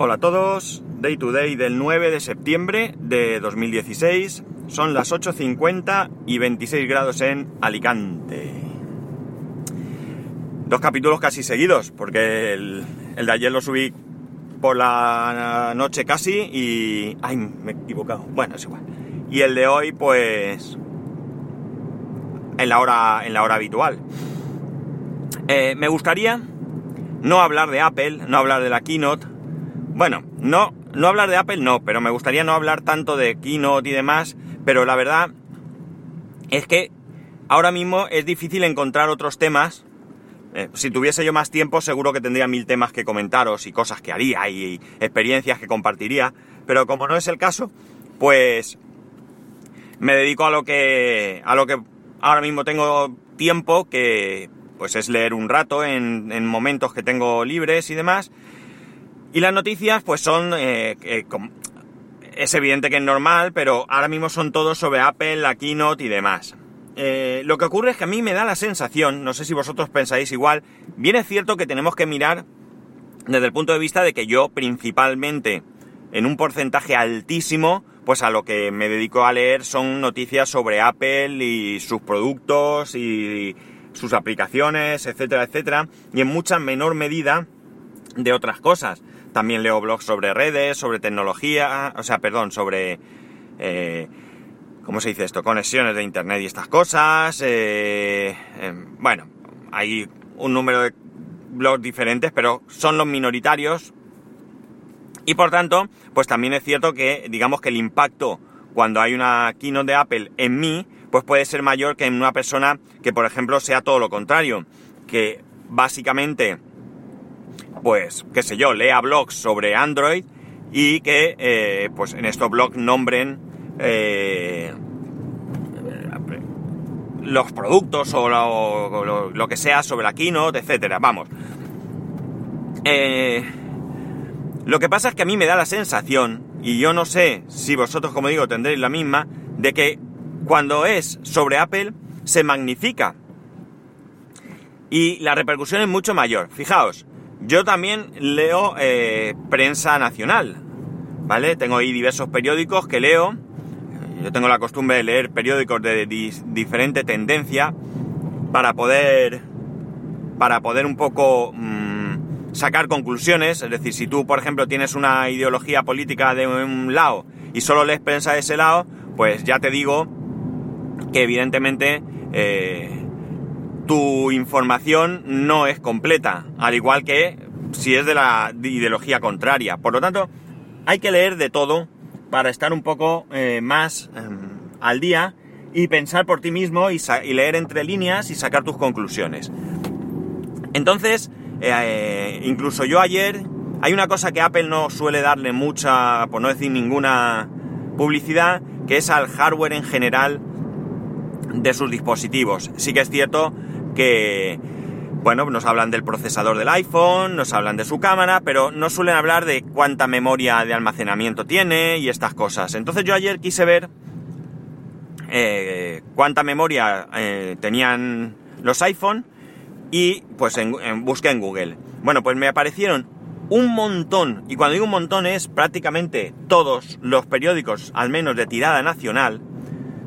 Hola a todos, Day to Day del 9 de septiembre de 2016, son las 8.50 y 26 grados en Alicante. Dos capítulos casi seguidos, porque el, el de ayer lo subí por la noche casi y... ¡Ay, me he equivocado! Bueno, es igual. Y el de hoy, pues... En la hora, en la hora habitual. Eh, me gustaría no hablar de Apple, no hablar de la keynote. Bueno, no, no hablar de Apple no, pero me gustaría no hablar tanto de keynote y demás, pero la verdad es que ahora mismo es difícil encontrar otros temas. Eh, si tuviese yo más tiempo seguro que tendría mil temas que comentaros y cosas que haría y, experiencias que compartiría, pero como no es el caso, pues me dedico a lo que a lo que ahora mismo tengo tiempo que pues es leer un rato en momentos que tengo libres y demás. Y las noticias, pues son. Eh, eh, es evidente que es normal, pero ahora mismo son todos sobre Apple, la keynote y demás. Eh, lo que ocurre es que a mí me da la sensación, no sé si vosotros pensáis igual, bien es cierto que tenemos que mirar desde el punto de vista de que yo principalmente, en un porcentaje altísimo, pues a lo que me dedico a leer son noticias sobre Apple y sus productos y sus aplicaciones, etcétera, etcétera, y en mucha menor medida de otras cosas. También leo blogs sobre redes, sobre tecnología, o sea, perdón, sobre... Eh, ¿Cómo se dice esto? Conexiones de Internet y estas cosas. Eh, eh, bueno, hay un número de blogs diferentes, pero son los minoritarios. Y por tanto, pues también es cierto que, digamos que el impacto cuando hay una keynote de Apple en mí, pues puede ser mayor que en una persona que, por ejemplo, sea todo lo contrario. Que básicamente pues, qué sé yo, lea blogs sobre Android y que, eh, pues, en estos blogs nombren eh, los productos o lo, lo, que sea sobre la keynote, etcétera. Vamos. Eh, lo que pasa es que a mí me da la sensación, y yo no sé si vosotros, como digo, tendréis la misma, de que cuando es sobre Apple se magnifica. Y la repercusión es mucho mayor. Fijaos, yo también leo eh, prensa nacional, ¿vale? Tengo ahí diversos periódicos que leo. Yo tengo la costumbre de leer periódicos de diferente tendencia para poder, para poder un poco mmm, sacar conclusiones. Es decir, si tú, por ejemplo, tienes una ideología política de un lado y solo lees prensa de ese lado, pues ya te digo que evidentemente eh, tu información no es completa, al igual que si es de la ideología contraria. Por lo tanto, hay que leer de todo para estar un poco eh, más eh, al día y pensar por ti mismo y, y, leer entre líneas y sacar tus conclusiones. Entonces, eh, incluso yo ayer, hay una cosa que Apple no suele darle mucha, por no decir ninguna publicidad, que es al hardware en general de sus dispositivos. Sí que es cierto que, bueno, nos hablan del procesador del iPhone, nos hablan de su cámara, pero no suelen hablar de cuánta memoria de almacenamiento tiene y estas cosas. Entonces yo ayer quise ver eh, cuánta memoria eh, tenían los iPhone y pues en, en, busqué en Google. Bueno, pues me aparecieron un montón, y cuando digo un montón es prácticamente todos los periódicos, al menos de tirada nacional,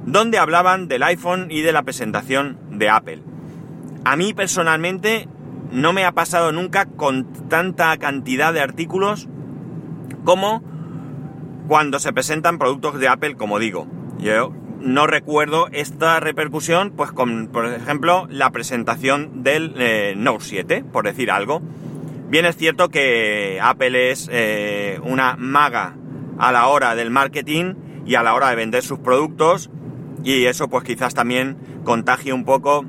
donde hablaban del iPhone y de la presentación de Apple. A mí personalmente no me ha pasado nunca con tanta cantidad de artículos como cuando se presentan productos de Apple, como digo. Yo no recuerdo esta repercusión, pues con, por ejemplo, la presentación del eh, Note 7, por decir algo. Bien es cierto que Apple es eh, una maga a la hora del marketing y a la hora de vender sus productos y eso pues quizás también contagie un poco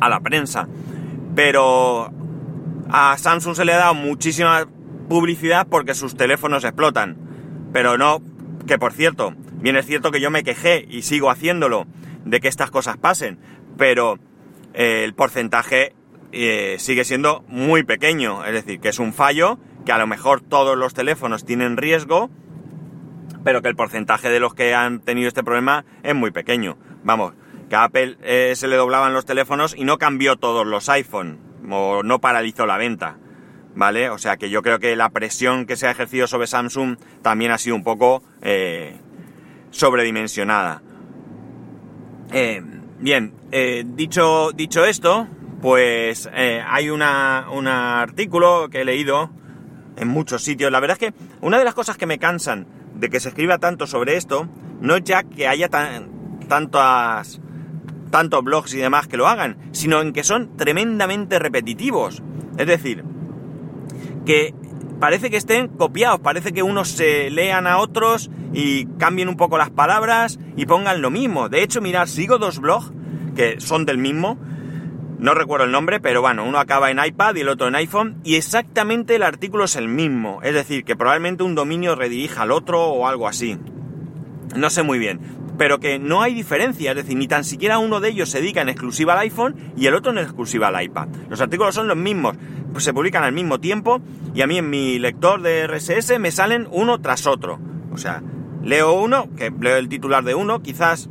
a la prensa. Pero a Samsung se le ha dado muchísima publicidad porque sus teléfonos explotan. Pero no, que por cierto, bien es cierto que yo me quejé y sigo haciéndolo de que estas cosas pasen, pero eh, el porcentaje eh, sigue siendo muy pequeño. Es decir, que es un fallo, que a lo mejor todos los teléfonos tienen riesgo, pero que el porcentaje de los que han tenido este problema es muy pequeño. Vamos, que a Apple eh, se le doblaban los teléfonos y no cambió todos los iPhone, o no paralizó la venta. ¿vale? O sea que yo creo que la presión que se ha ejercido sobre Samsung también ha sido un poco eh, sobredimensionada. Eh, bien, dicho, dicho esto, pues hay un artículo que he leído en muchos sitios. La verdad es que una de las cosas que me cansan de que se escriba tanto sobre esto, no es ya que haya tan, tantas, tantos blogs y demás que lo hagan, sino en que son tremendamente repetitivos. Es decir, que parece que estén copiados, parece que unos se lean a otros y cambien un poco las palabras y pongan lo mismo. De hecho, mirad, sigo dos blogs que son del mismo, no recuerdo el nombre, pero bueno, uno acaba en iPad y el otro en iPhone y exactamente el artículo es el mismo. Es decir, que probablemente un dominio redirija al otro o algo así. No sé muy bien. Pero que no hay diferencia, es decir, ni tan siquiera uno de ellos se dedica en exclusiva al iPhone y el otro en exclusiva al iPad. Los artículos son los mismos, pues se publican al mismo tiempo y a mí en mi lector de RSS me salen uno tras otro. O sea, leo uno, que leo el titular de uno, quizás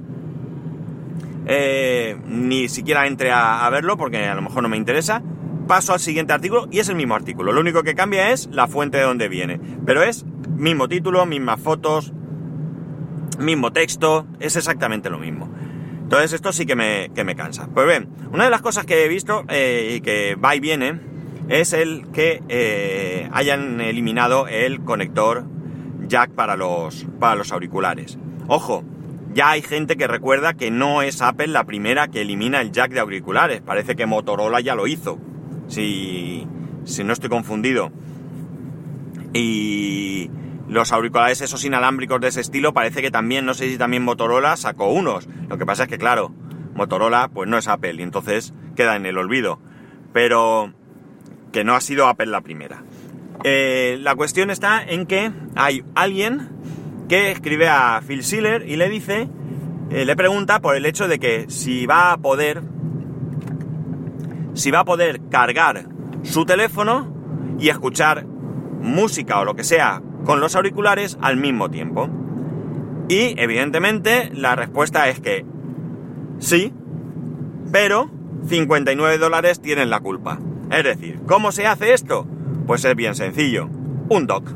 eh, ni siquiera entre a, verlo porque a lo mejor no me interesa. Paso al siguiente artículo y es el mismo artículo. Lo único que cambia es la fuente de donde viene. Pero es mismo título, mismas fotos, mismo texto, es exactamente lo mismo. Entonces esto sí que me, me cansa. Pues bien, una de las cosas que he visto eh, y que va y viene es el que eh, hayan eliminado el conector jack para los, para los auriculares. Ojo, ya hay gente que recuerda que no es Apple la primera que elimina el jack de auriculares. Parece que Motorola ya lo hizo. Si, si no estoy confundido. Y los auriculares esos inalámbricos de ese estilo parece que también, no sé si también Motorola sacó unos. Lo que pasa es que, claro, Motorola pues no es Apple y entonces queda en el olvido. Pero que no ha sido Apple la primera. Eh, la cuestión está en que hay alguien que escribe a Phil Schiller y le dice, eh, le pregunta por el hecho de que si va a poder, si va a poder cargar su teléfono y escuchar música o lo que sea con los auriculares al mismo tiempo. Y evidentemente la respuesta es que sí, pero 59 dólares tienen la culpa. Es decir, ¿cómo se hace esto? Pues es bien sencillo. Un dock.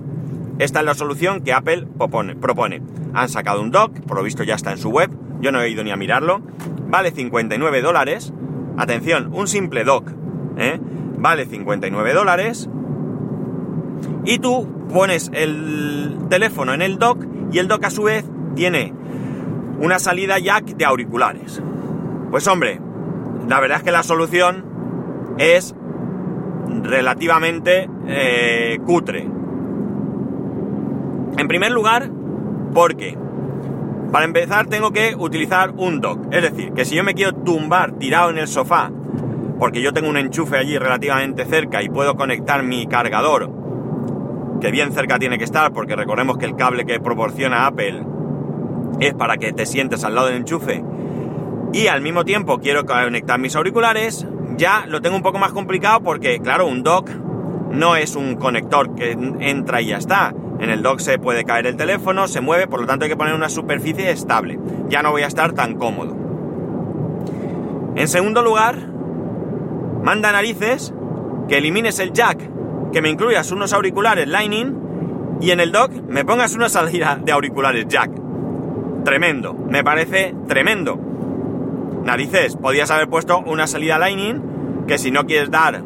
Esta es la solución que Apple propone. Han sacado un dock, por lo visto ya está en su web, yo no he ido ni a mirarlo. Vale 59 dólares. Atención, un simple dock. ¿eh? Vale 59 dólares. Y tú pones el teléfono en el dock y el dock a su vez tiene una salida jack de auriculares. Pues hombre, la verdad es que la solución es relativamente eh, cutre. En primer lugar, porque para empezar tengo que utilizar un dock. Es decir, que si yo me quiero tumbar tirado en el sofá, porque yo tengo un enchufe allí relativamente cerca y puedo conectar mi cargador, que bien cerca tiene que estar, porque recordemos que el cable que proporciona Apple es para que te sientes al lado del enchufe, y al mismo tiempo quiero conectar mis auriculares, ya lo tengo un poco más complicado porque, claro, un dock no es un conector que entra y ya está. En el dock se puede caer el teléfono, se mueve, por lo tanto hay que poner una superficie estable. Ya no voy a estar tan cómodo. En segundo lugar, manda narices que elimines el jack, que me incluyas unos auriculares Lightning y en el dock me pongas una salida de auriculares jack. Tremendo, me parece tremendo. Narices, podías haber puesto una salida Lightning que si no quieres dar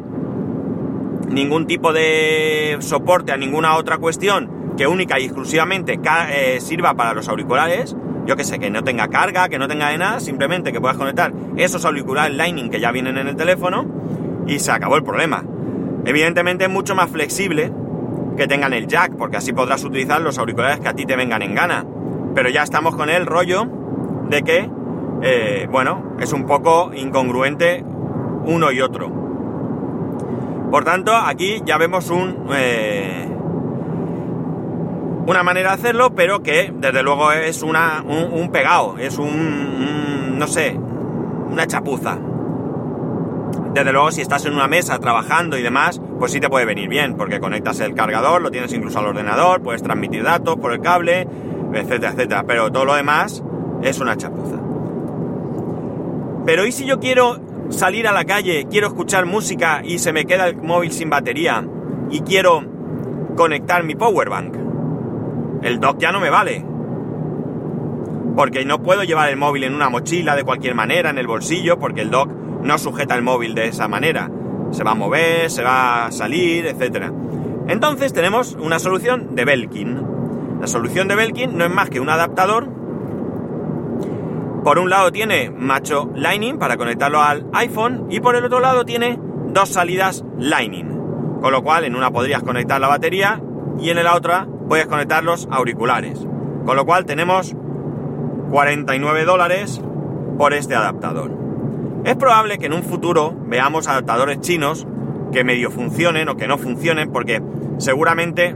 ningún tipo de soporte a ninguna otra cuestión que única y exclusivamente eh, sirva para los auriculares, yo que sé, que no tenga carga, que no tenga de nada, simplemente que puedas conectar esos auriculares Lightning que ya vienen en el teléfono y se acabó el problema. Evidentemente es mucho más flexible que tengan el jack, porque así podrás utilizar los auriculares que a ti te vengan en gana. Pero ya estamos con el rollo de que, eh, bueno, es un poco incongruente uno y otro. Por tanto, aquí ya vemos un... Eh, una manera de hacerlo, pero que desde luego es una, un, pegado, es un, no sé, una chapuza. Desde luego si estás en una mesa trabajando y demás, pues sí te puede venir bien, porque conectas el cargador, lo tienes incluso al ordenador, puedes transmitir datos por el cable, etcétera, etcétera. Pero todo lo demás es una chapuza. Pero ¿y si yo quiero salir a la calle, quiero escuchar música y se me queda el móvil sin batería? y quiero conectar mi power bank. El dock ya no me vale. Porque no puedo llevar el móvil en una mochila de cualquier manera, en el bolsillo, porque el dock no sujeta el móvil de esa manera. Se va a mover, se va a salir, etc. Entonces tenemos una solución de Belkin. La solución de Belkin no es más que un adaptador. Por un lado tiene macho Lightning para conectarlo al iPhone y por el otro lado tiene dos salidas Lightning. Con lo cual en una podrías conectar la batería y en la otra puedes conectar los auriculares. Con lo cual tenemos 49 dólares por este adaptador. Es probable que en un futuro veamos adaptadores chinos que medio funcionen o que no funcionen porque seguramente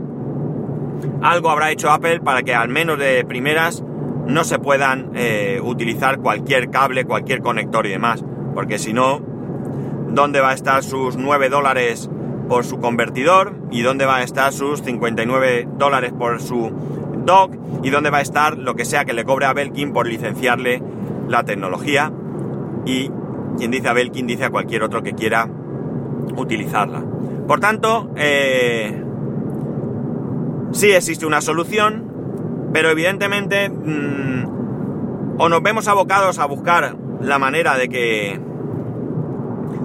algo habrá hecho Apple para que al menos de primeras no se puedan eh, utilizar cualquier cable, cualquier conector y demás. Porque si no, ¿dónde va a estar sus 9 dólares por su convertidor? ¿Y dónde va a estar sus 59 dólares por su dock? ¿Y dónde va a estar lo que sea que le cobre a Belkin por licenciarle la tecnología? Y quien dice a Belkin dice a cualquier otro que quiera utilizarla. Por tanto, eh, sí existe una solución, pero evidentemente mm, o nos vemos abocados a buscar la manera de que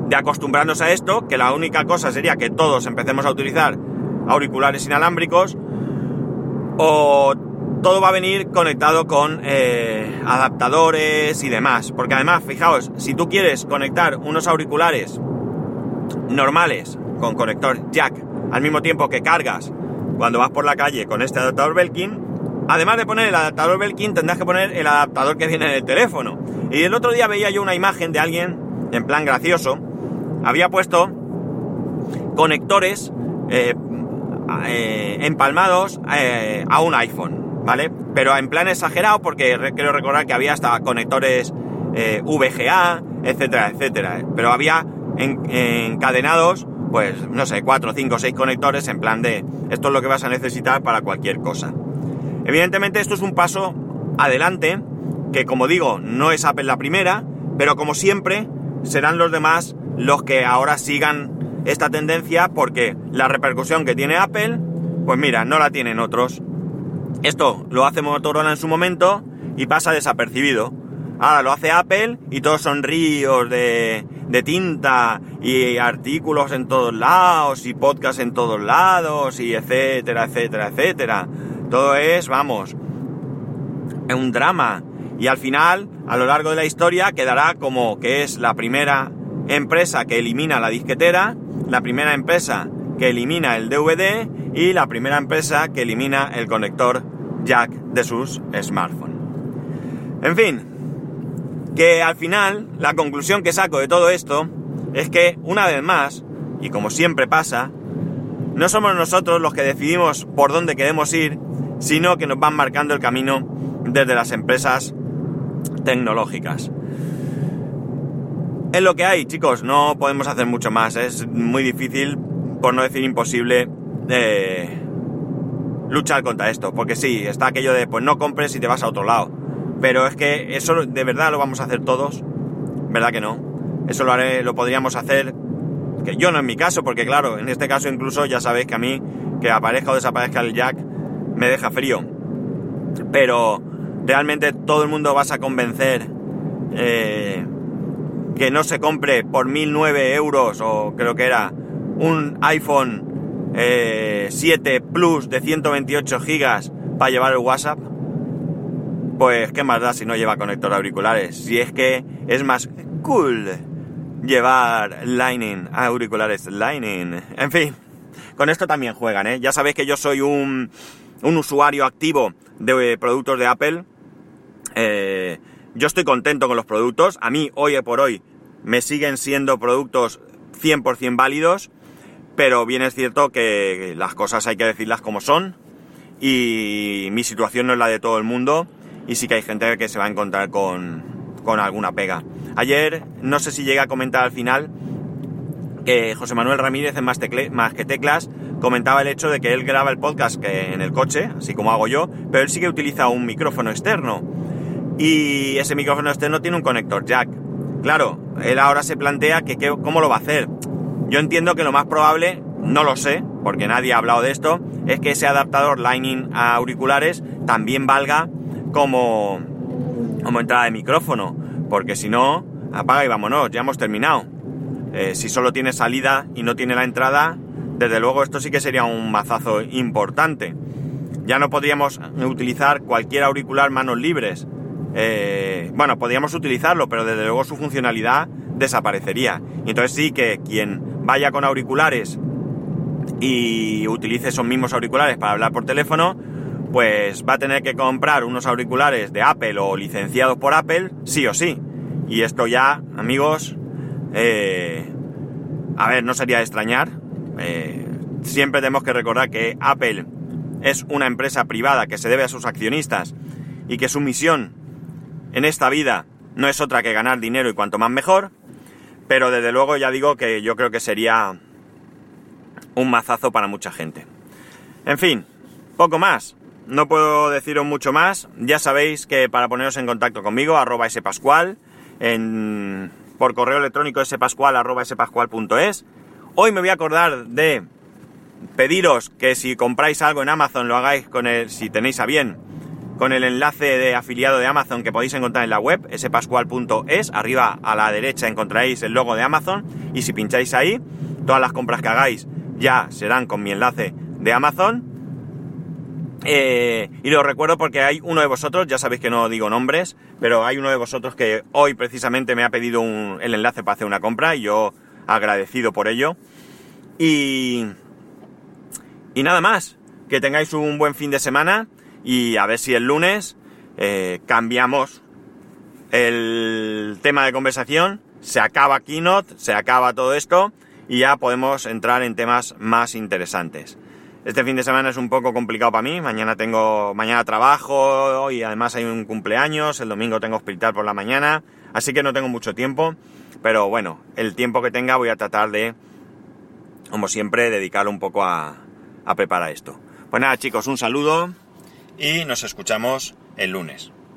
de acostumbrarnos a esto, que la única cosa sería que todos empecemos a utilizar auriculares inalámbricos, o todo va a venir conectado con eh, adaptadores y demás. Porque además, fijaos, si tú quieres conectar unos auriculares normales con conector jack al mismo tiempo que cargas cuando vas por la calle con este adaptador Belkin, además de poner el adaptador Belkin tendrás que poner el adaptador que viene en el teléfono. Y el otro día veía yo una imagen de alguien, en plan gracioso, había puesto conectores eh, eh, empalmados a un iPhone, ¿vale? Pero en plan exagerado porque quiero recordar que había hasta conectores VGA, etcétera, etcétera. Pero había encadenados pues no sé, 4, 5, 6 conectores en plan de esto es lo que vas a necesitar para cualquier cosa. Evidentemente esto es un paso adelante, que como digo, no es Apple la primera, pero como siempre serán los demás los que ahora sigan esta tendencia porque la repercusión que tiene Apple, pues mira, no la tienen otros. Esto lo hace Motorola en su momento y pasa desapercibido. Ahora lo hace Apple y todos son ríos de, tinta y artículos en todos lados y podcasts en todos lados y etcétera, etcétera, etcétera. Todo es, vamos, un drama. Y al final, a lo largo de la historia, quedará como que es la primera empresa que elimina la disquetera, la primera empresa que elimina el DVD y la primera empresa que elimina el conector jack de sus smartphones. En fin, que al final la conclusión que saco de todo esto es que una vez más, y como siempre pasa, no somos nosotros los que decidimos por dónde queremos ir, sino que nos van marcando el camino desde las empresas tecnológicas. Es lo que hay, chicos, no podemos hacer mucho más, es muy difícil, por no decir imposible, eh, luchar contra esto, porque sí, está aquello de pues no compres y te vas a otro lado pero es que eso de verdad lo vamos a hacer todos. ¿Verdad que no? Eso lo haré, lo podríamos hacer. Que yo no en mi caso, porque claro, en este caso incluso ya sabéis que a mí, que aparezca o desaparezca el jack, me deja frío. Pero realmente todo el mundo vas a convencer eh, que no se compre por 1009 euros o creo que era un iPhone 7 eh, Plus de 128 gigas para llevar el WhatsApp. Pues qué más da si no lleva conector auriculares. Si es que es más cool llevar Lightning, auriculares Lightning. En fin, con esto también juegan, ¿eh? Ya sabéis que yo soy un, usuario activo de productos de Apple. Eh, yo estoy contento con los productos. A mí, hoy por hoy, me siguen siendo productos 100% válidos. Pero bien es cierto que las cosas hay que decirlas como son. Y mi situación no es la de todo el mundo y sí que hay gente que se va a encontrar con, con alguna pega. Ayer, no sé si llega a comentar al final, que José Manuel Ramírez en Más, que Teclas comentaba el hecho de que él graba el podcast que en el coche, así como hago yo, pero él sí que utiliza un micrófono externo. Y ese micrófono externo tiene un conector jack. Claro, él ahora se plantea que, cómo lo va a hacer. Yo entiendo que lo más probable, no lo sé, porque nadie ha hablado de esto, es que ese adaptador Lightning a auriculares también valga como, como entrada de micrófono, porque si no, apaga y vámonos, ya hemos terminado. Eh, si solo tiene salida y no tiene la entrada, desde luego esto sí que sería un mazazo importante. Ya no podríamos utilizar cualquier auricular manos libres. Eh, bueno, podríamos utilizarlo, pero desde luego su funcionalidad desaparecería. Y entonces sí que quien vaya con auriculares y utilice esos mismos auriculares para hablar por teléfono, pues va a tener que comprar unos auriculares de Apple o licenciados por Apple, sí o sí. Y esto ya, amigos, eh, a ver, no sería de extrañar. Eh, siempre tenemos que recordar que Apple es una empresa privada que se debe a sus accionistas y que su misión en esta vida no es otra que ganar dinero y cuanto más mejor. Pero desde luego ya digo que yo creo que sería un mazazo para mucha gente. En fin, poco más. No puedo deciros mucho más. Ya sabéis que para poneros en contacto conmigo, arroba spascual, en, por correo electrónico spascual arroba spascual.es. Hoy me voy a acordar de pediros que si compráis algo en Amazon lo hagáis con el, si tenéis a bien, con el enlace de afiliado de Amazon que podéis encontrar en la web, spascual.es. Arriba a la derecha encontraréis el logo de Amazon y si pincháis ahí, todas las compras que hagáis ya serán con mi enlace de Amazon. Eh, y lo recuerdo porque hay uno de vosotros, ya sabéis que no digo nombres, pero hay uno de vosotros que hoy precisamente me ha pedido el enlace para hacer una compra y yo agradecido por ello. Y, y nada más, que tengáis un buen fin de semana y a ver si el lunes eh, cambiamos el tema de conversación, se acaba Keynote, se acaba todo esto y ya podemos entrar en temas más interesantes. Este fin de semana es un poco complicado para mí, mañana tengo, mañana trabajo y además hay un cumpleaños, el domingo tengo hospital por la mañana, así que no tengo mucho tiempo, pero bueno, el tiempo que tenga voy a tratar de, como siempre, dedicarlo un poco a, a preparar esto. Pues nada chicos, un saludo y nos escuchamos el lunes.